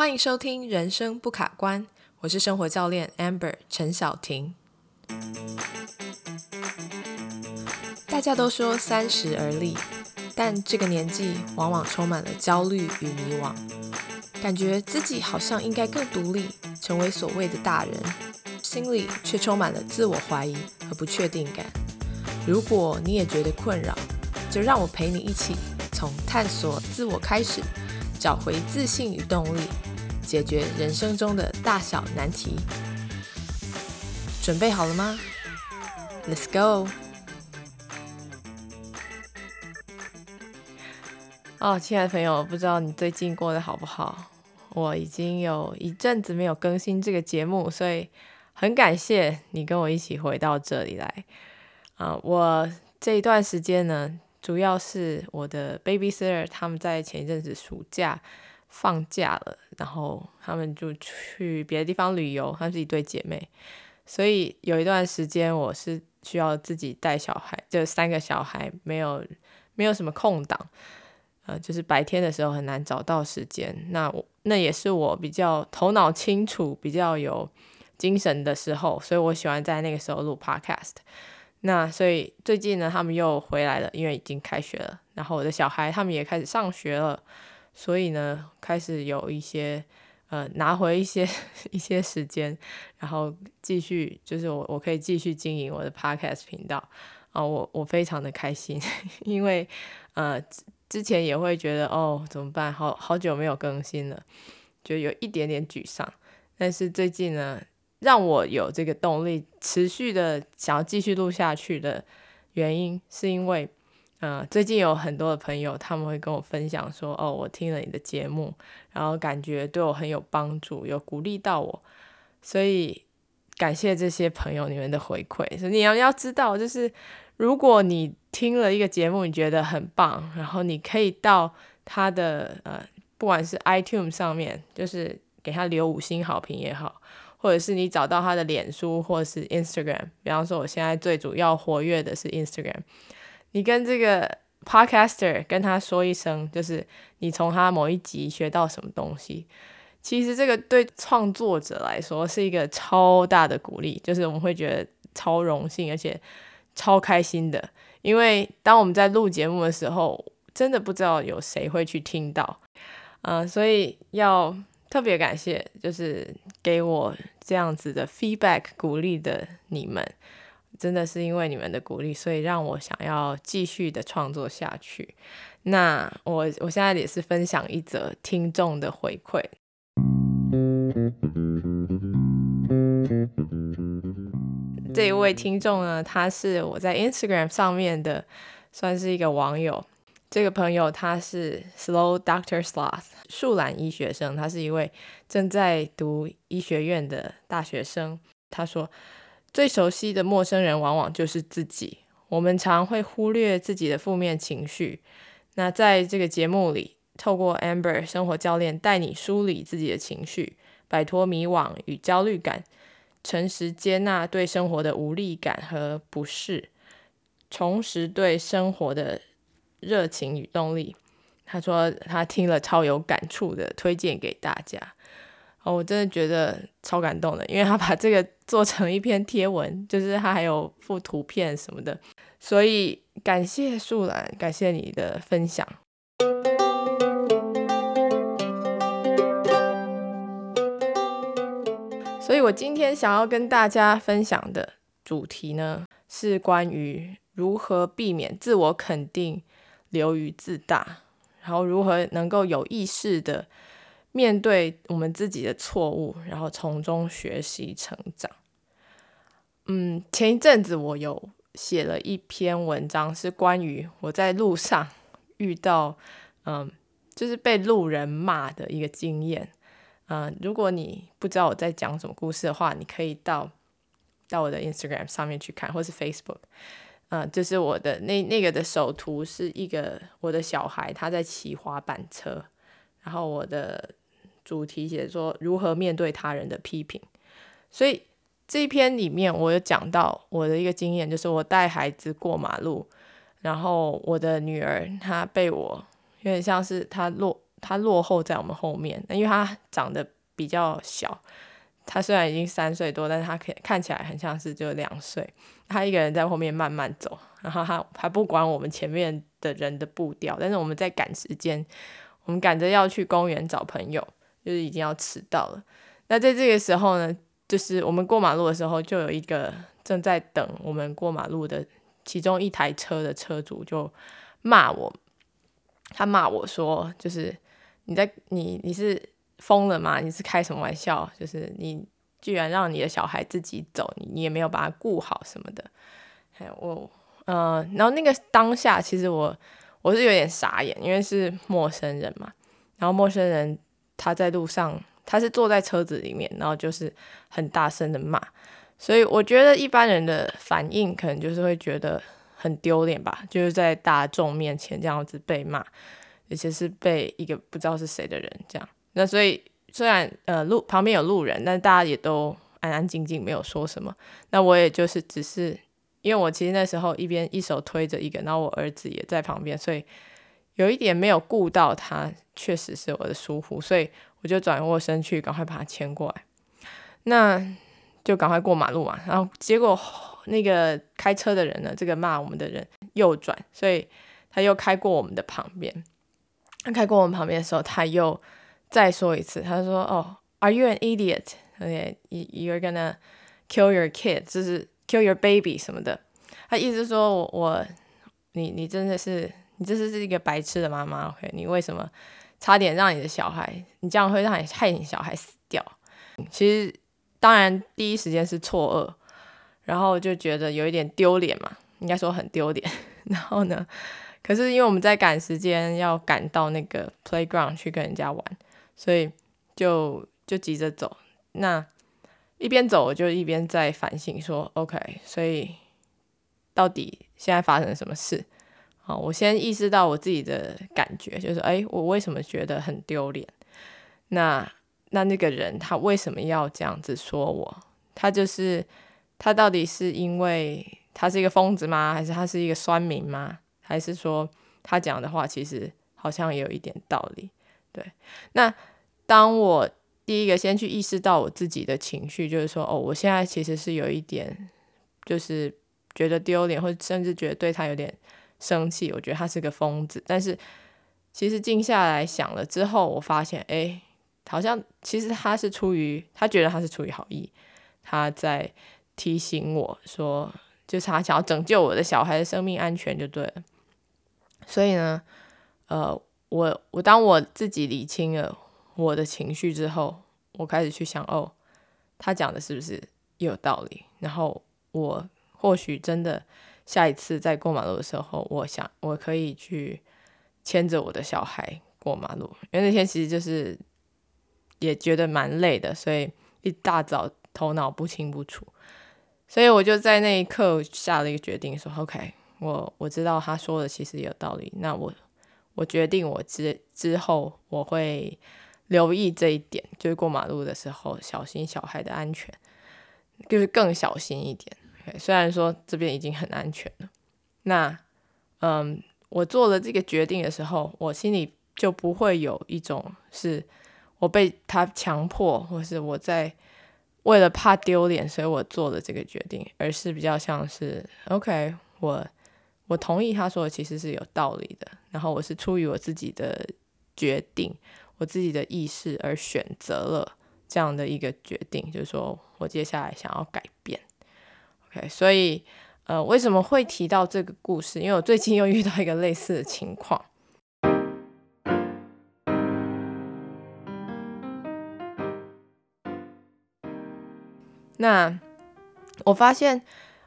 欢迎收听《人生不卡关》，我是生活教练 Amber 陈晓婷。大家都说三十而立，但这个年纪往往充满了焦虑与迷惘，感觉自己好像应该更独立，成为所谓的大人，心里却充满了自我怀疑和不确定感。如果你也觉得困扰，就让我陪你一起从探索自我开始，找回自信与动力，解决人生中的大小难题。准备好了吗？Let's go！哦，亲爱的朋友，不知道你最近过得好不好？我已经有一阵子没有更新这个节目，所以很感谢你跟我一起回到这里来。啊，我这一段时间呢，主要是我的 babysitter 他们在前一阵子暑假放假了，然后他们就去别的地方旅游，他们是一对姐妹，所以有一段时间我是需要自己带小孩，就三个小孩没有没有什么空档，呃，就是白天的时候很难找到时间，那我那也是我比较头脑清楚、比较有精神的时候，所以我喜欢在那个时候录 podcast。那所以最近呢，他们又回来了，因为已经开学了。然后我的小孩他们也开始上学了，所以呢，开始有一些呃拿回一些 一些时间，然后继续就是我我可以继续经营我的 podcast 频道啊，我我非常的开心，因为呃之前也会觉得哦怎么办，好好久没有更新了，就有一点点沮丧。但是最近呢。让我有这个动力，持续的想要继续录下去的原因，是因为，呃，最近有很多的朋友他们会跟我分享说，哦，我听了你的节目，然后感觉对我很有帮助，有鼓励到我，所以感谢这些朋友你们的回馈。所以你要要知道，就是如果你听了一个节目，你觉得很棒，然后你可以到他的呃，不管是 iTunes 上面，就是给他留五星好评也好。或者是你找到他的脸书，或者是 Instagram，比方说我现在最主要活跃的是 Instagram，你跟这个 Podcaster 跟他说一声，就是你从他某一集学到什么东西，其实这个对创作者来说是一个超大的鼓励，就是我们会觉得超荣幸，而且超开心的，因为当我们在录节目的时候，真的不知道有谁会去听到，嗯，所以要。特别感谢，就是给我这样子的 feedback 鼓励的你们，真的是因为你们的鼓励，所以让我想要继续的创作下去。那我我现在也是分享一则听众的回馈。这一位听众呢，他是我在 Instagram 上面的，算是一个网友。这个朋友他是 Slow Doctor Sloth 树懒医学生，他是一位正在读医学院的大学生。他说，最熟悉的陌生人往往就是自己，我们常会忽略自己的负面情绪。那在这个节目里，透过 Amber 生活教练带你梳理自己的情绪，摆脱迷惘与焦虑感，诚实接纳对生活的无力感和不适，重拾对生活的。热情与动力，他说他听了超有感触的，推荐给大家。哦，我真的觉得超感动的，因为他把这个做成一篇贴文，就是他还有附图片什么的，所以感谢树兰，感谢你的分享。所以我今天想要跟大家分享的主题呢，是关于如何避免自我肯定。流于自大，然后如何能够有意识的面对我们自己的错误，然后从中学习成长。嗯，前一阵子我有写了一篇文章，是关于我在路上遇到，嗯，就是被路人骂的一个经验。嗯，如果你不知道我在讲什么故事的话，你可以到到我的 Instagram 上面去看，或是 Facebook。嗯，就是我的那那个的首图是一个我的小孩他在骑滑板车，然后我的主题写说如何面对他人的批评，所以这一篇里面我有讲到我的一个经验，就是我带孩子过马路，然后我的女儿她被我有点像是她落她落后在我们后面，因为她长得比较小。她虽然已经三岁多，但是她可看起来很像是就两岁。他一个人在后面慢慢走，然后他还不管我们前面的人的步调。但是我们在赶时间，我们赶着要去公园找朋友，就是已经要迟到了。那在这个时候呢，就是我们过马路的时候，就有一个正在等我们过马路的其中一台车的车主就骂我，他骂我说：“就是你在你你是。”疯了吗？你是开什么玩笑？就是你居然让你的小孩自己走，你你也没有把他顾好什么的。还有我，呃，然后那个当下，其实我我是有点傻眼，因为是陌生人嘛。然后陌生人他在路上，他是坐在车子里面，然后就是很大声的骂。所以我觉得一般人的反应可能就是会觉得很丢脸吧，就是在大众面前这样子被骂，而且是被一个不知道是谁的人这样。那所以虽然呃路旁边有路人，但大家也都安安静静，没有说什么。那我也就是只是，因为我其实那时候一边一手推着一个，然后我儿子也在旁边，所以有一点没有顾到他，确实是我的疏忽，所以我就转过身去，赶快把他牵过来。那就赶快过马路嘛。然后结果那个开车的人呢，这个骂我们的人右转，所以他又开过我们的旁边。他开过我们旁边的时候，他又。再说一次，他说：“哦，Are you an idiot? Okay, you're gonna kill your kid，就是 kill your baby 什么的。他意思说我我你你真的是你这是是一个白痴的妈妈。OK，你为什么差点让你的小孩，你这样会让你害你小孩死掉？其实当然第一时间是错愕，然后就觉得有一点丢脸嘛，应该说很丢脸。然后呢，可是因为我们在赶时间，要赶到那个 playground 去跟人家玩。”所以就就急着走，那一边走我就一边在反省说，OK，所以到底现在发生什么事？我先意识到我自己的感觉，就是哎，我为什么觉得很丢脸？那那那个人他为什么要这样子说我？他就是他到底是因为他是一个疯子吗？还是他是一个酸民吗？还是说他讲的话其实好像有一点道理？对，那。当我第一个先去意识到我自己的情绪，就是说，哦，我现在其实是有一点，就是觉得丢脸，或甚至觉得对他有点生气。我觉得他是个疯子。但是其实静下来想了之后，我发现，哎，好像其实他是出于他觉得他是出于好意，他在提醒我说，就是他想要拯救我的小孩的生命安全就对了。所以呢，呃，我我当我自己理清了。我的情绪之后，我开始去想，哦，他讲的是不是有道理？然后我或许真的下一次在过马路的时候，我想我可以去牵着我的小孩过马路，因为那天其实就是也觉得蛮累的，所以一大早头脑不清不楚，所以我就在那一刻下了一个决定，说 OK，我我知道他说的其实有道理，那我我决定我之之后我会。留意这一点，就是过马路的时候小心小孩的安全，就是更小心一点。虽然说这边已经很安全了，那嗯，我做了这个决定的时候，我心里就不会有一种是我被他强迫，或是我在为了怕丢脸，所以我做了这个决定，而是比较像是 OK，我我同意他说的其实是有道理的，然后我是出于我自己的决定。我自己的意识而选择了这样的一个决定，就是说我接下来想要改变。OK，所以呃，为什么会提到这个故事？因为我最近又遇到一个类似的情况。那我发现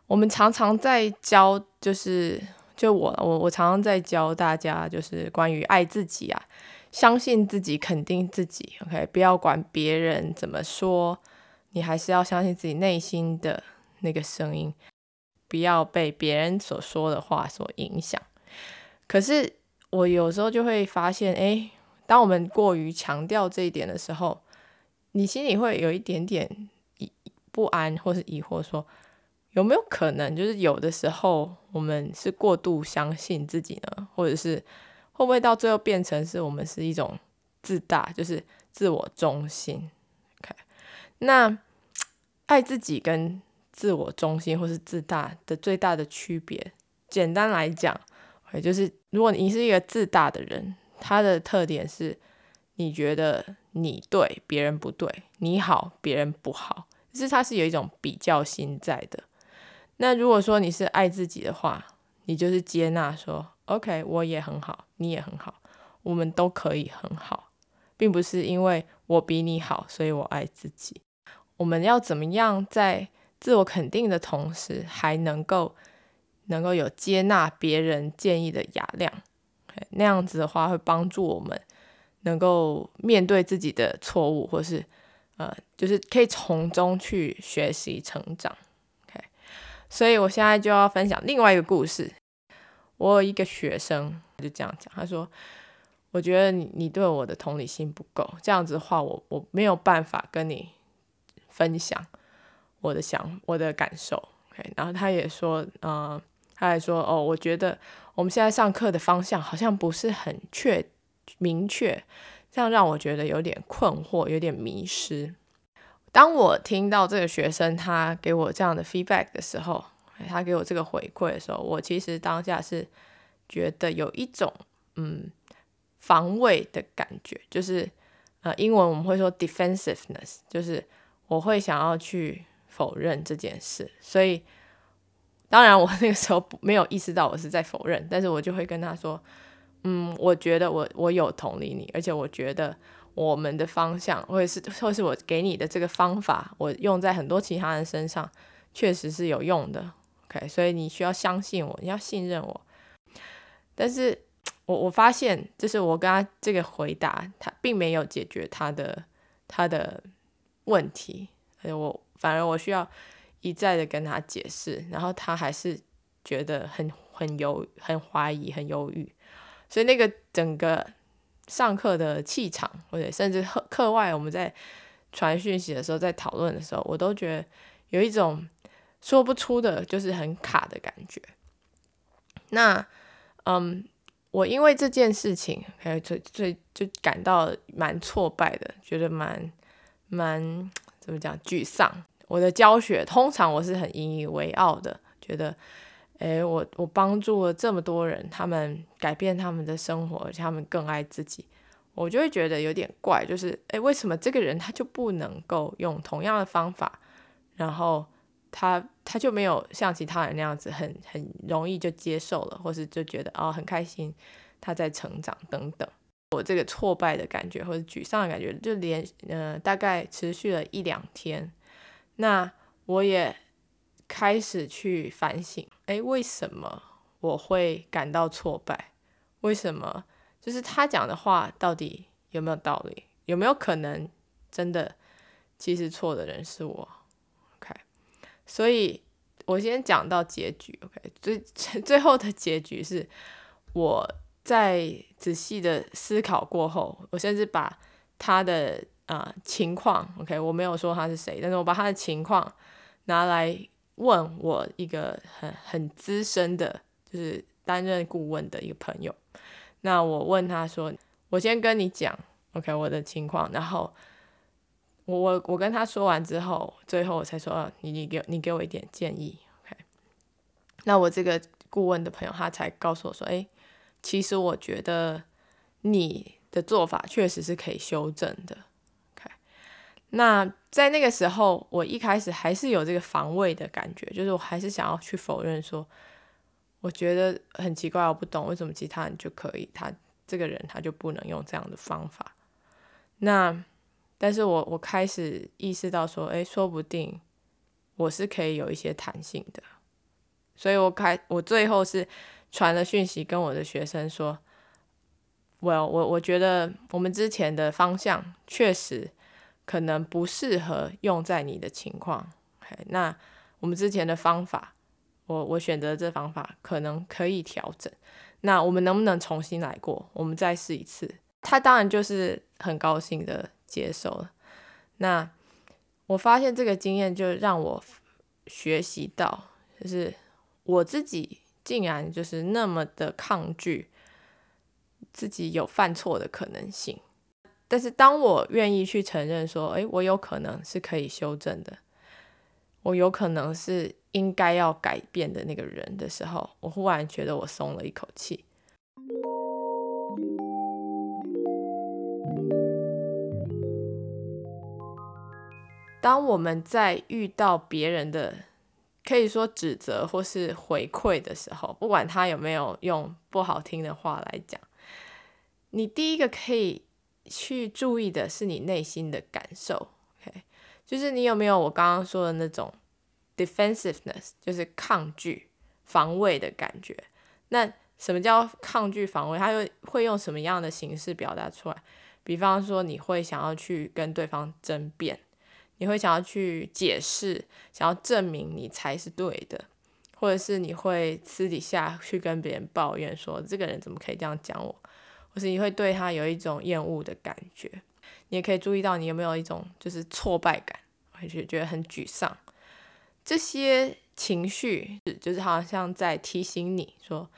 我们常常在教，就是就我我我常常在教大家，就是关于爱自己啊。相信自己，肯定自己，OK，不要管别人怎么说，你还是要相信自己内心的那个声音，不要被别人所说的话所影响。可是我有时候就会发现，哎，当我们过于强调这一点的时候，你心里会有一点点疑不安，或是疑惑，说有没有可能，就是有的时候我们是过度相信自己呢，或者是？会不会到最后变成是我们是一种自大，就是自我中心。OK，那爱自己跟自我中心或是自大的最大的区别，简单来讲，就是如果你是一个自大的人，他的特点是，你觉得你对别人不对，你好别人不好，就是他是有一种比较心在的。那如果说你是爱自己的话，你就是接纳说，OK，我也很好，你也很好，我们都可以很好，并不是因为我比你好，所以我爱自己。我们要怎么样在自我肯定的同时，还能够能够有接纳别人建议的雅量？那样子的话，会帮助我们能够面对自己的错误，或是呃，就是可以从中去学习成长。所以，我现在就要分享另外一个故事。我有一个学生就这样讲，他说：“我觉得你你对我的同理心不够，这样子的话，我我没有办法跟你分享我的想我的感受。” OK，然后他也说：“嗯，他还说哦，我觉得我们现在上课的方向好像不是很确明确，这样让我觉得有点困惑，有点迷失。”当我听到这个学生他给我这样的 feedback 的时候，他给我这个回馈的时候，我其实当下是觉得有一种嗯防卫的感觉，就是呃英文我们会说 defensiveness，就是我会想要去否认这件事。所以当然我那个时候没有意识到我是在否认，但是我就会跟他说，嗯，我觉得我我有同理你，而且我觉得。我们的方向，或者是或是我给你的这个方法，我用在很多其他人身上，确实是有用的。OK，所以你需要相信我，你要信任我。但是我我发现，就是我跟他这个回答，他并没有解决他的他的问题，我反而我需要一再的跟他解释，然后他还是觉得很很犹很怀疑，很犹豫，所以那个整个。上课的气场，或者甚至课课外，我们在传讯息的时候，在讨论的时候，我都觉得有一种说不出的，就是很卡的感觉。那，嗯，我因为这件事情，还有最最就感到蛮挫败的，觉得蛮蛮怎么讲，沮丧。我的教学通常我是很引以为傲的，觉得。诶，我我帮助了这么多人，他们改变他们的生活，而且他们更爱自己，我就会觉得有点怪，就是诶，为什么这个人他就不能够用同样的方法，然后他他就没有像其他人那样子很很容易就接受了，或是就觉得哦很开心他在成长等等，我这个挫败的感觉或者沮丧的感觉，就连呃大概持续了一两天，那我也。开始去反省，哎，为什么我会感到挫败？为什么就是他讲的话到底有没有道理？有没有可能真的其实错的人是我？OK，所以我先讲到结局。OK，最 最后的结局是我在仔细的思考过后，我甚至把他的啊情况，OK，我没有说他是谁，但是我把他的情况拿来。问我一个很很资深的，就是担任顾问的一个朋友，那我问他说：“我先跟你讲，OK，我的情况。”然后我我我跟他说完之后，最后我才说：“你你给你给我一点建议，OK。”那我这个顾问的朋友他才告诉我说：“哎，其实我觉得你的做法确实是可以修正的。”那在那个时候，我一开始还是有这个防卫的感觉，就是我还是想要去否认说，我觉得很奇怪，我不懂为什么其他人就可以，他这个人他就不能用这样的方法。那，但是我我开始意识到说，哎，说不定我是可以有一些弹性的，所以我开我最后是传了讯息跟我的学生说，Well，我我觉得我们之前的方向确实。可能不适合用在你的情况，那我们之前的方法，我我选择这方法可能可以调整，那我们能不能重新来过？我们再试一次？他当然就是很高兴的接受了。那我发现这个经验就让我学习到，就是我自己竟然就是那么的抗拒自己有犯错的可能性。但是当我愿意去承认说，诶，我有可能是可以修正的，我有可能是应该要改变的那个人的时候，我忽然觉得我松了一口气。当我们在遇到别人的可以说指责或是回馈的时候，不管他有没有用不好听的话来讲，你第一个可以去注意的是你内心的感受，OK，就是你有没有我刚刚说的那种 defensiveness，就是抗拒、防卫的感觉。那什么叫抗拒、防卫？他又会用什么样的形式表达出来？比方说，你会想要去跟对方争辩。你会想要去解释，想要证明你才是对的，或者是你会私底下去跟别人抱怨说这个人怎么可以这样讲我，或是你会对他有一种厌恶的感觉。你也可以注意到你有没有一种就是挫败感，会觉觉得很沮丧。这些情绪就是好像在提醒你说，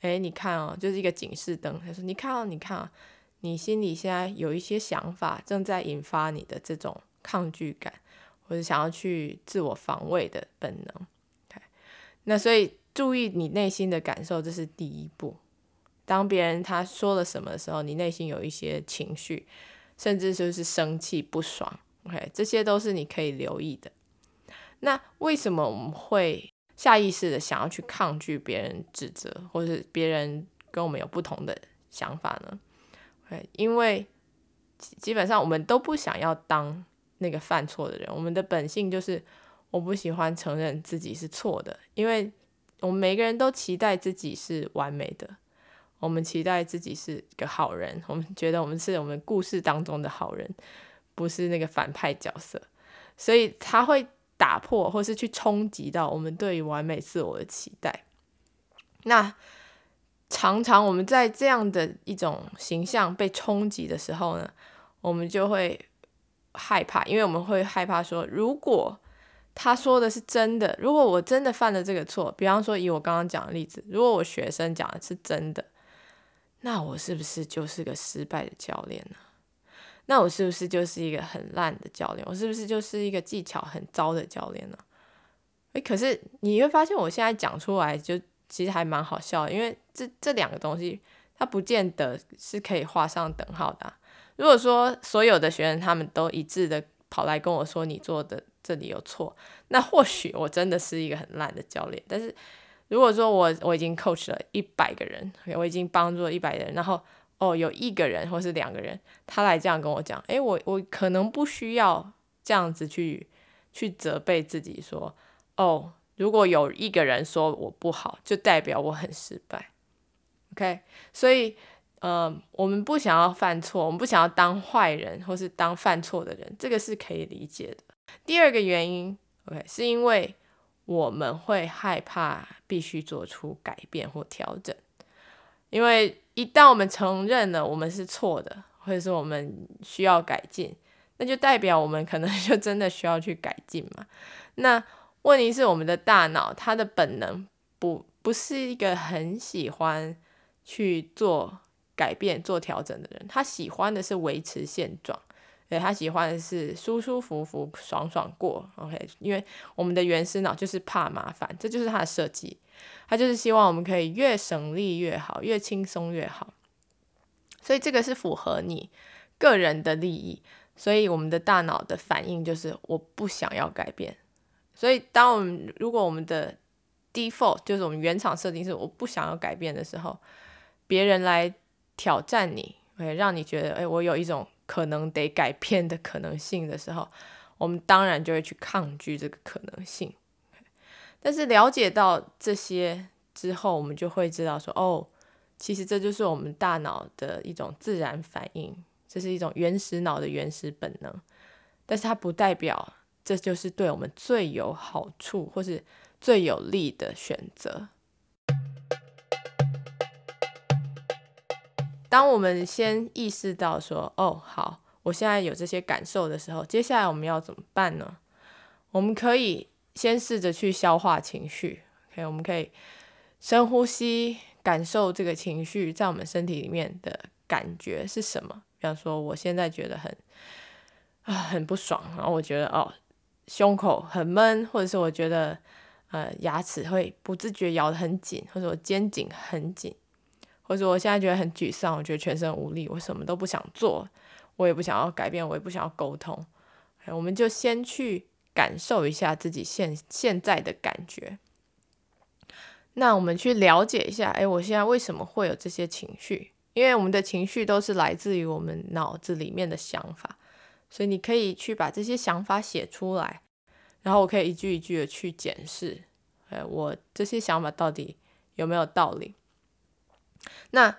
哎，你看哦，就是一个警示灯。他说，你看哦，你看啊，你心里现在有一些想法正在引发你的这种。抗拒感，或者想要去自我防卫的本能。那所以注意你内心的感受，这是第一步。当别人他说了什么的时候，你内心有一些情绪，甚至就是生气、不爽，OK，这些都是你可以留意的。那为什么我们会下意识的想要去抗拒别人指责，或是别人跟我们有不同的想法呢？OK，因为基本上我们都不想要当。那个犯错的人，我们的本性就是我不喜欢承认自己是错的，因为我们每个人都期待自己是完美的，我们期待自己是个好人，我们觉得我们是我们故事当中的好人，不是那个反派角色，所以他会打破或是去冲击到我们对于完美自我的期待。那常常我们在这样的一种形象被冲击的时候呢，我们就会。害怕，因为我们会害怕说，如果他说的是真的，如果我真的犯了这个错，比方说以我刚刚讲的例子，如果我学生讲的是真的，那我是不是就是个失败的教练呢？那我是不是就是一个很烂的教练？我是不是就是一个技巧很糟的教练呢？诶，可是你会发现，我现在讲出来就其实还蛮好笑，因为这这两个东西，它不见得是可以画上等号的。如果说所有的学生他们都一致的跑来跟我说你做的这里有错，那或许我真的是一个很烂的教练。但是如果说我我已经 coach 了一百个人，我已经帮助了一百人，然后哦有一个人或是两个人他来这样跟我讲，诶，我我可能不需要这样子去去责备自己说，哦，如果有一个人说我不好，就代表我很失败。OK，所以。呃，我们不想要犯错，我们不想要当坏人或是当犯错的人，这个是可以理解的。第二个原因，OK，是因为我们会害怕必须做出改变或调整，因为一旦我们承认了我们是错的，或者是我们需要改进，那就代表我们可能 就真的需要去改进嘛。那问题是，我们的大脑它的本能不不是一个很喜欢去做。改变做调整的人，他喜欢的是维持现状，对他喜欢的是舒舒服服、爽爽过。OK，因为我们的原始脑就是怕麻烦，这就是他的设计，他就是希望我们可以越省力越好，越轻松越好。所以这个是符合你个人的利益，所以我们的大脑的反应就是我不想要改变。所以当我们如果我们的 default 就是我们原厂设定是我不想要改变的时候，别人来。挑战你，会让你觉得，哎，我有一种可能得改变的可能性的时候，我们当然就会去抗拒这个可能性。但是了解到这些之后，我们就会知道说，哦，其实这就是我们大脑的一种自然反应，这是一种原始脑的原始本能。但是它不代表这就是对我们最有好处或是最有利的选择。当我们先意识到说，哦，好，我现在有这些感受的时候，接下来我们要怎么办呢？我们可以先试着去消化情绪，OK，我们可以深呼吸，感受这个情绪在我们身体里面的感觉是什么。比方说，我现在觉得很啊很不爽，然后我觉得哦胸口很闷，或者是我觉得呃牙齿会不自觉咬得很紧，或者我肩颈很紧，或者我现在觉得很沮丧，我觉得全身无力，我什么都不想做，我也不想要改变，我也不想要沟通。我们就先去感受一下自己现现在的感觉。那我们去了解一下，哎，我现在为什么会有这些情绪？因为我们的情绪都是来自于我们脑子里面的想法，所以你可以去把这些想法写出来，然后我可以一句一句的去检视，哎，我这些想法到底有没有道理？那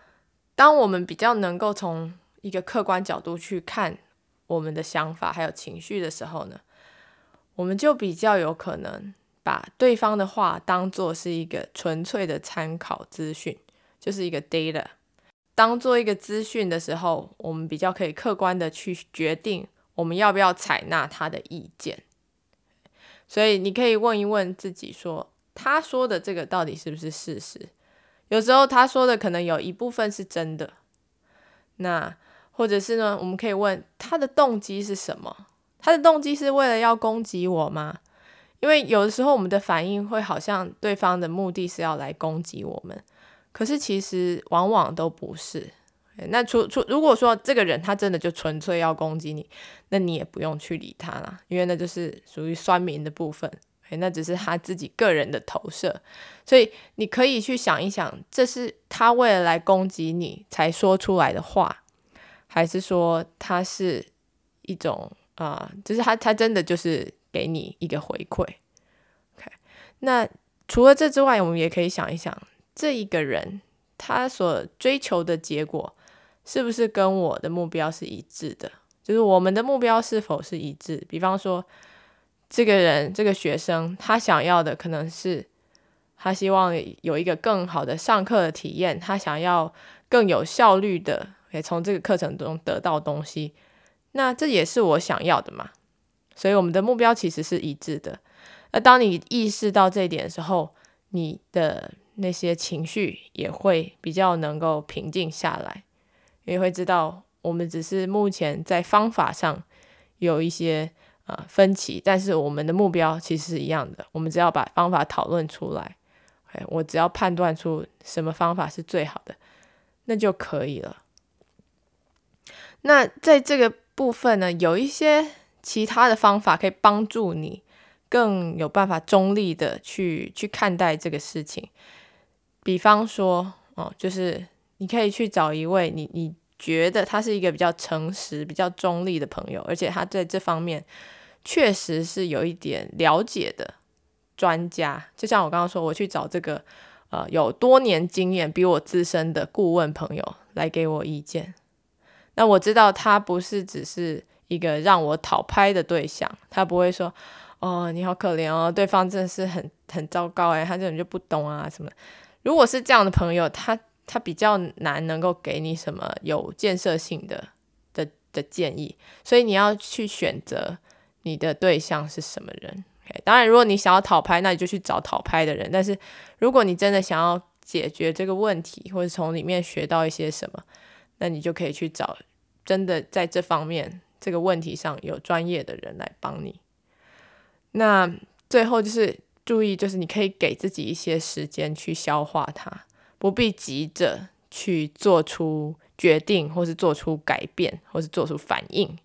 当我们比较能够从一个客观角度去看我们的想法还有情绪的时候呢，我们就比较有可能。把对方的话当做是一个纯粹的参考资讯，就是一个 data，当做一个资讯的时候，我们比较可以客观的去决定我们要不要采纳他的意见。所以你可以问一问自己，说他说的这个到底是不是事实？有时候他说的可能有一部分是真的，那或者是呢，我们可以问他的动机是什么？他的动机是为了要攻击我吗？因为有的时候我们的反应会好像对方的目的是要来攻击我们，可是其实往往都不是。那除除如果说这个人他真的就纯粹要攻击你，那你也不用去理他啦，因为那就是属于酸民的部分，那只是他自己个人的投射。所以你可以去想一想，这是他为了来攻击你才说出来的话，还是说他是一种啊，就是他他真的就是。给你一个回馈，OK。那除了这之外，我们也可以想一想，这一个人他所追求的结果是不是跟我的目标是一致的？就是我们的目标是否是一致？比方说，这个人这个学生他想要的可能是他希望有一个更好的上课的体验，他想要更有效率的，也从这个课程中得到东西。那这也是我想要的嘛？所以我们的目标其实是一致的。那当你意识到这一点的时候，你的那些情绪也会比较能够平静下来，因为会知道我们只是目前在方法上有一些呃分歧，但是我们的目标其实是一样的。我们只要把方法讨论出来，我只要判断出什么方法是最好的，那就可以了。那在这个部分呢，有一些。其他的方法可以帮助你更有办法中立的去去看待这个事情，比方说，哦，就是你可以去找一位你你觉得他是一个比较诚实、比较中立的朋友，而且他在这方面确实是有一点了解的专家。就像我刚刚说，我去找这个呃有多年经验、比我资深的顾问朋友来给我意见。那我知道他不是只是。一个让我讨拍的对象，他不会说：“哦，你好可怜哦，对方真的是很很糟糕哎，他这种就不懂啊什么。”如果是这样的朋友，他他比较难能够给你什么有建设性的的的建议，所以你要去选择你的对象是什么人。当然，如果你想要讨拍，那你就去找讨拍的人。但是，如果你真的想要解决这个问题，或者从里面学到一些什么，那你就可以去找真的在这方面。这个问题上有专业的人来帮你。那最后就是注意，就是你可以给自己一些时间去消化它，不必急着去做出决定，或是做出改变，或是做出反应。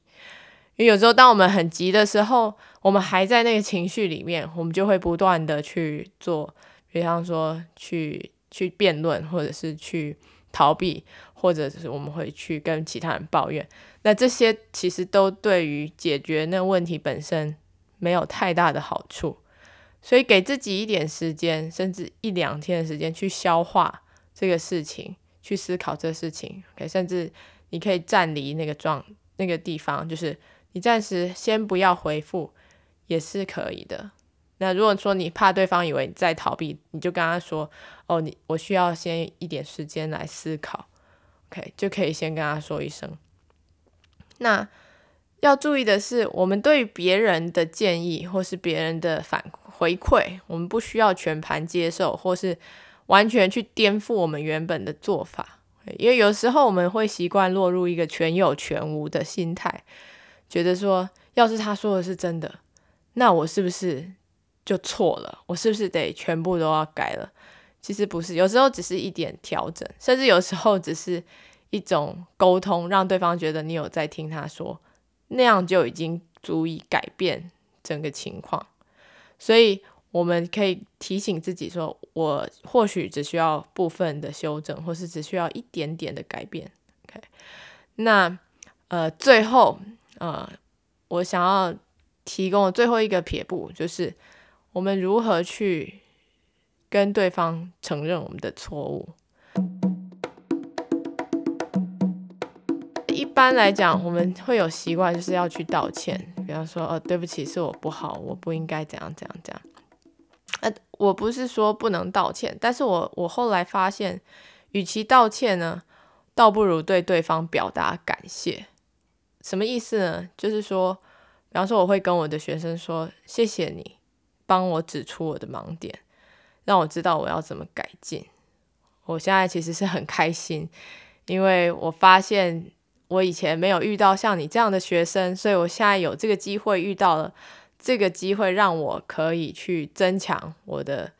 因为有时候当我们很急的时候，我们还在那个情绪里面，我们就会不断的去做，比方说去去辩论，或者是去逃避，或者是我们会去跟其他人抱怨。那这些其实都对于解决那问题本身没有太大的好处，所以给自己一点时间，甚至一两天的时间去消化这个事情，去思考这事情。OK，甚至你可以暂离那个状那个地方，就是你暂时先不要回复也是可以的。那如果说你怕对方以为你在逃避，你就跟他说：“哦，你我需要先一点时间来思考。”OK，就可以先跟他说一声。那要注意的是，我们对别人的建议或是别人的反回馈，我们不需要全盘接受，或是完全去颠覆我们原本的做法。因为有时候我们会习惯落入一个全有全无的心态，觉得说，要是他说的是真的，那我是不是就错了？我是不是得全部都要改了？其实不是，有时候只是一点调整，甚至有时候只是一种沟通，让对方觉得你有在听他说，那样就已经足以改变整个情况。所以。我们可以提醒自己说，我或许只需要部分的修正，或是只需要一点点的改变。OK，那呃，最后呃，我想要提供的最后一个撇步，就是我们如何去跟对方承认我们的错误。一般来讲，我们会有习惯，就是要去道歉，比方说，哦，对不起，是我不好，我不应该怎样怎样怎样。呃，我不是说不能道歉，但是我我后来发现，与其道歉呢，倒不如对对方表达感谢。什么意思呢？就是说，比方说，我会跟我的学生说：“谢谢你帮我指出我的盲点，让我知道我要怎么改进。”我现在其实是很开心，因为我发现我以前没有遇到像你这样的学生，所以我现在有这个机会遇到了。这个机会让我可以去增强我的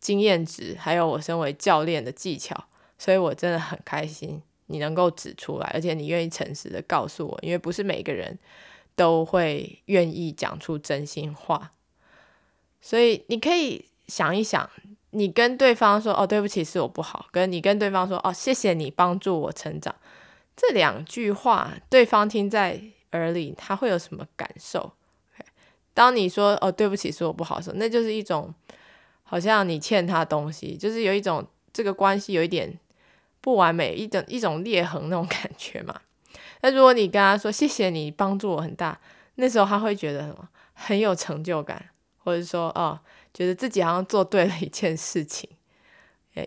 经验值，还有我身为教练的技巧，所以我真的很开心你能够指出来，而且你愿意诚实的告诉我，因为不是每个人都会愿意讲出真心话，所以你可以想一想，你跟对方说“哦，对不起，是我不好”，跟你跟对方说“哦，谢谢你帮助我成长”，这两句话，对方听在耳里，他会有什么感受？当你说哦对不起是我不好的时候，那就是一种好像你欠他东西，就是有一种这个关系有一点不完美，一种一种裂痕那种感觉嘛。那如果你跟他说谢谢你帮助我很大，那时候他会觉得什么很有成就感，或者说哦觉得自己好像做对了一件事情。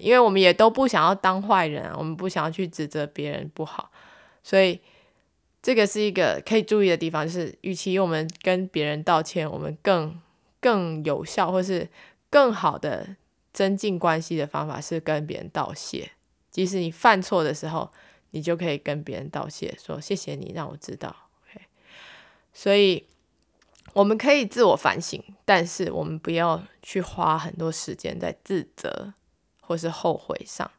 因为我们也都不想要当坏人，我们不想要去指责别人不好，所以。这个是一个可以注意的地方，就是与其我们跟别人道歉，我们更更有效或是更好的增进关系的方法是跟别人道谢。即使你犯错的时候，你就可以跟别人道谢，说谢谢你让我知道。OK，所以我们可以自我反省，但是我们不要去花很多时间在自责或是后悔上，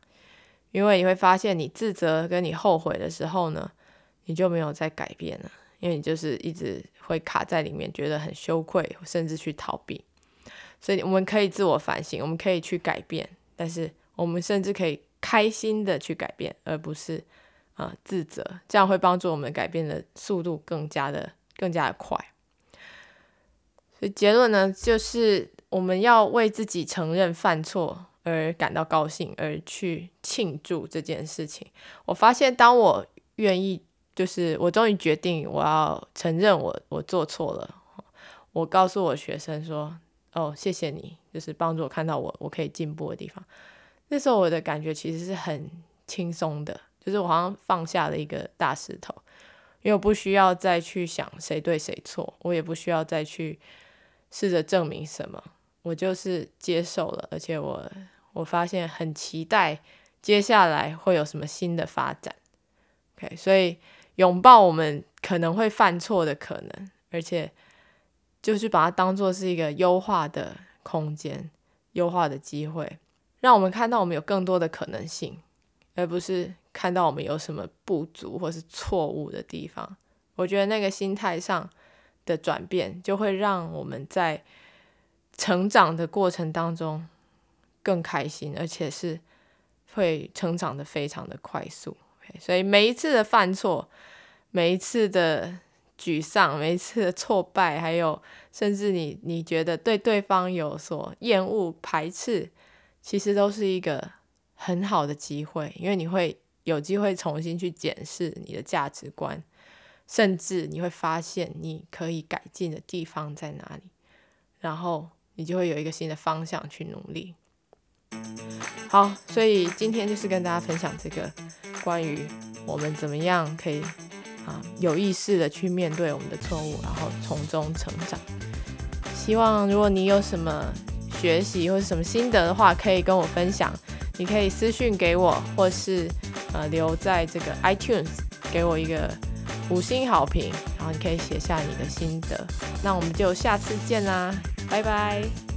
因为你会发现，你自责跟你后悔的时候呢。你就没有再改变了，因为你就是一直会卡在里面，觉得很羞愧，甚至去逃避。所以我们可以自我反省，我们可以去改变，但是我们甚至可以开心的去改变，而不是啊自责，这样会帮助我们改变的速度更加的更加的快。所以结论呢，就是我们要为自己承认犯错而感到高兴，而去庆祝这件事情。我发现，当我愿意。就是我终于决定，我要承认我我做错了。我告诉我学生说：“哦，谢谢你，就是帮助我看到我我可以进步的地方。”那时候我的感觉其实是很轻松的，就是我好像放下了一个大石头，因为我不需要再去想谁对谁错，我也不需要再去试着证明什么，我就是接受了，而且我我发现很期待接下来会有什么新的发展。OK，所以。拥抱我们可能会犯错的可能，而且就是把它当做是一个优化的空间、优化的机会，让我们看到我们有更多的可能性，而不是看到我们有什么不足或是错误的地方。我觉得那个心态上的转变，就会让我们在成长的过程当中更开心，而且是会成长的非常的快速。所以每一次的犯错，每一次的沮丧，每一次的挫败，还有甚至你你觉得对对方有所厌恶、排斥，其实都是一个很好的机会，因为你会有机会重新去检视你的价值观，甚至你会发现你可以改进的地方在哪里，然后你就会有一个新的方向去努力。好，所以今天就是跟大家分享这个关于我们怎么样可以啊有意识的去面对我们的错误，然后从中成长。希望如果你有什么学习或是什么心得的话，可以跟我分享。你可以私信给我，或是呃留在这个 iTunes 给我一个五星好评，然后你可以写下你的心得。那我们就下次见啦，拜拜。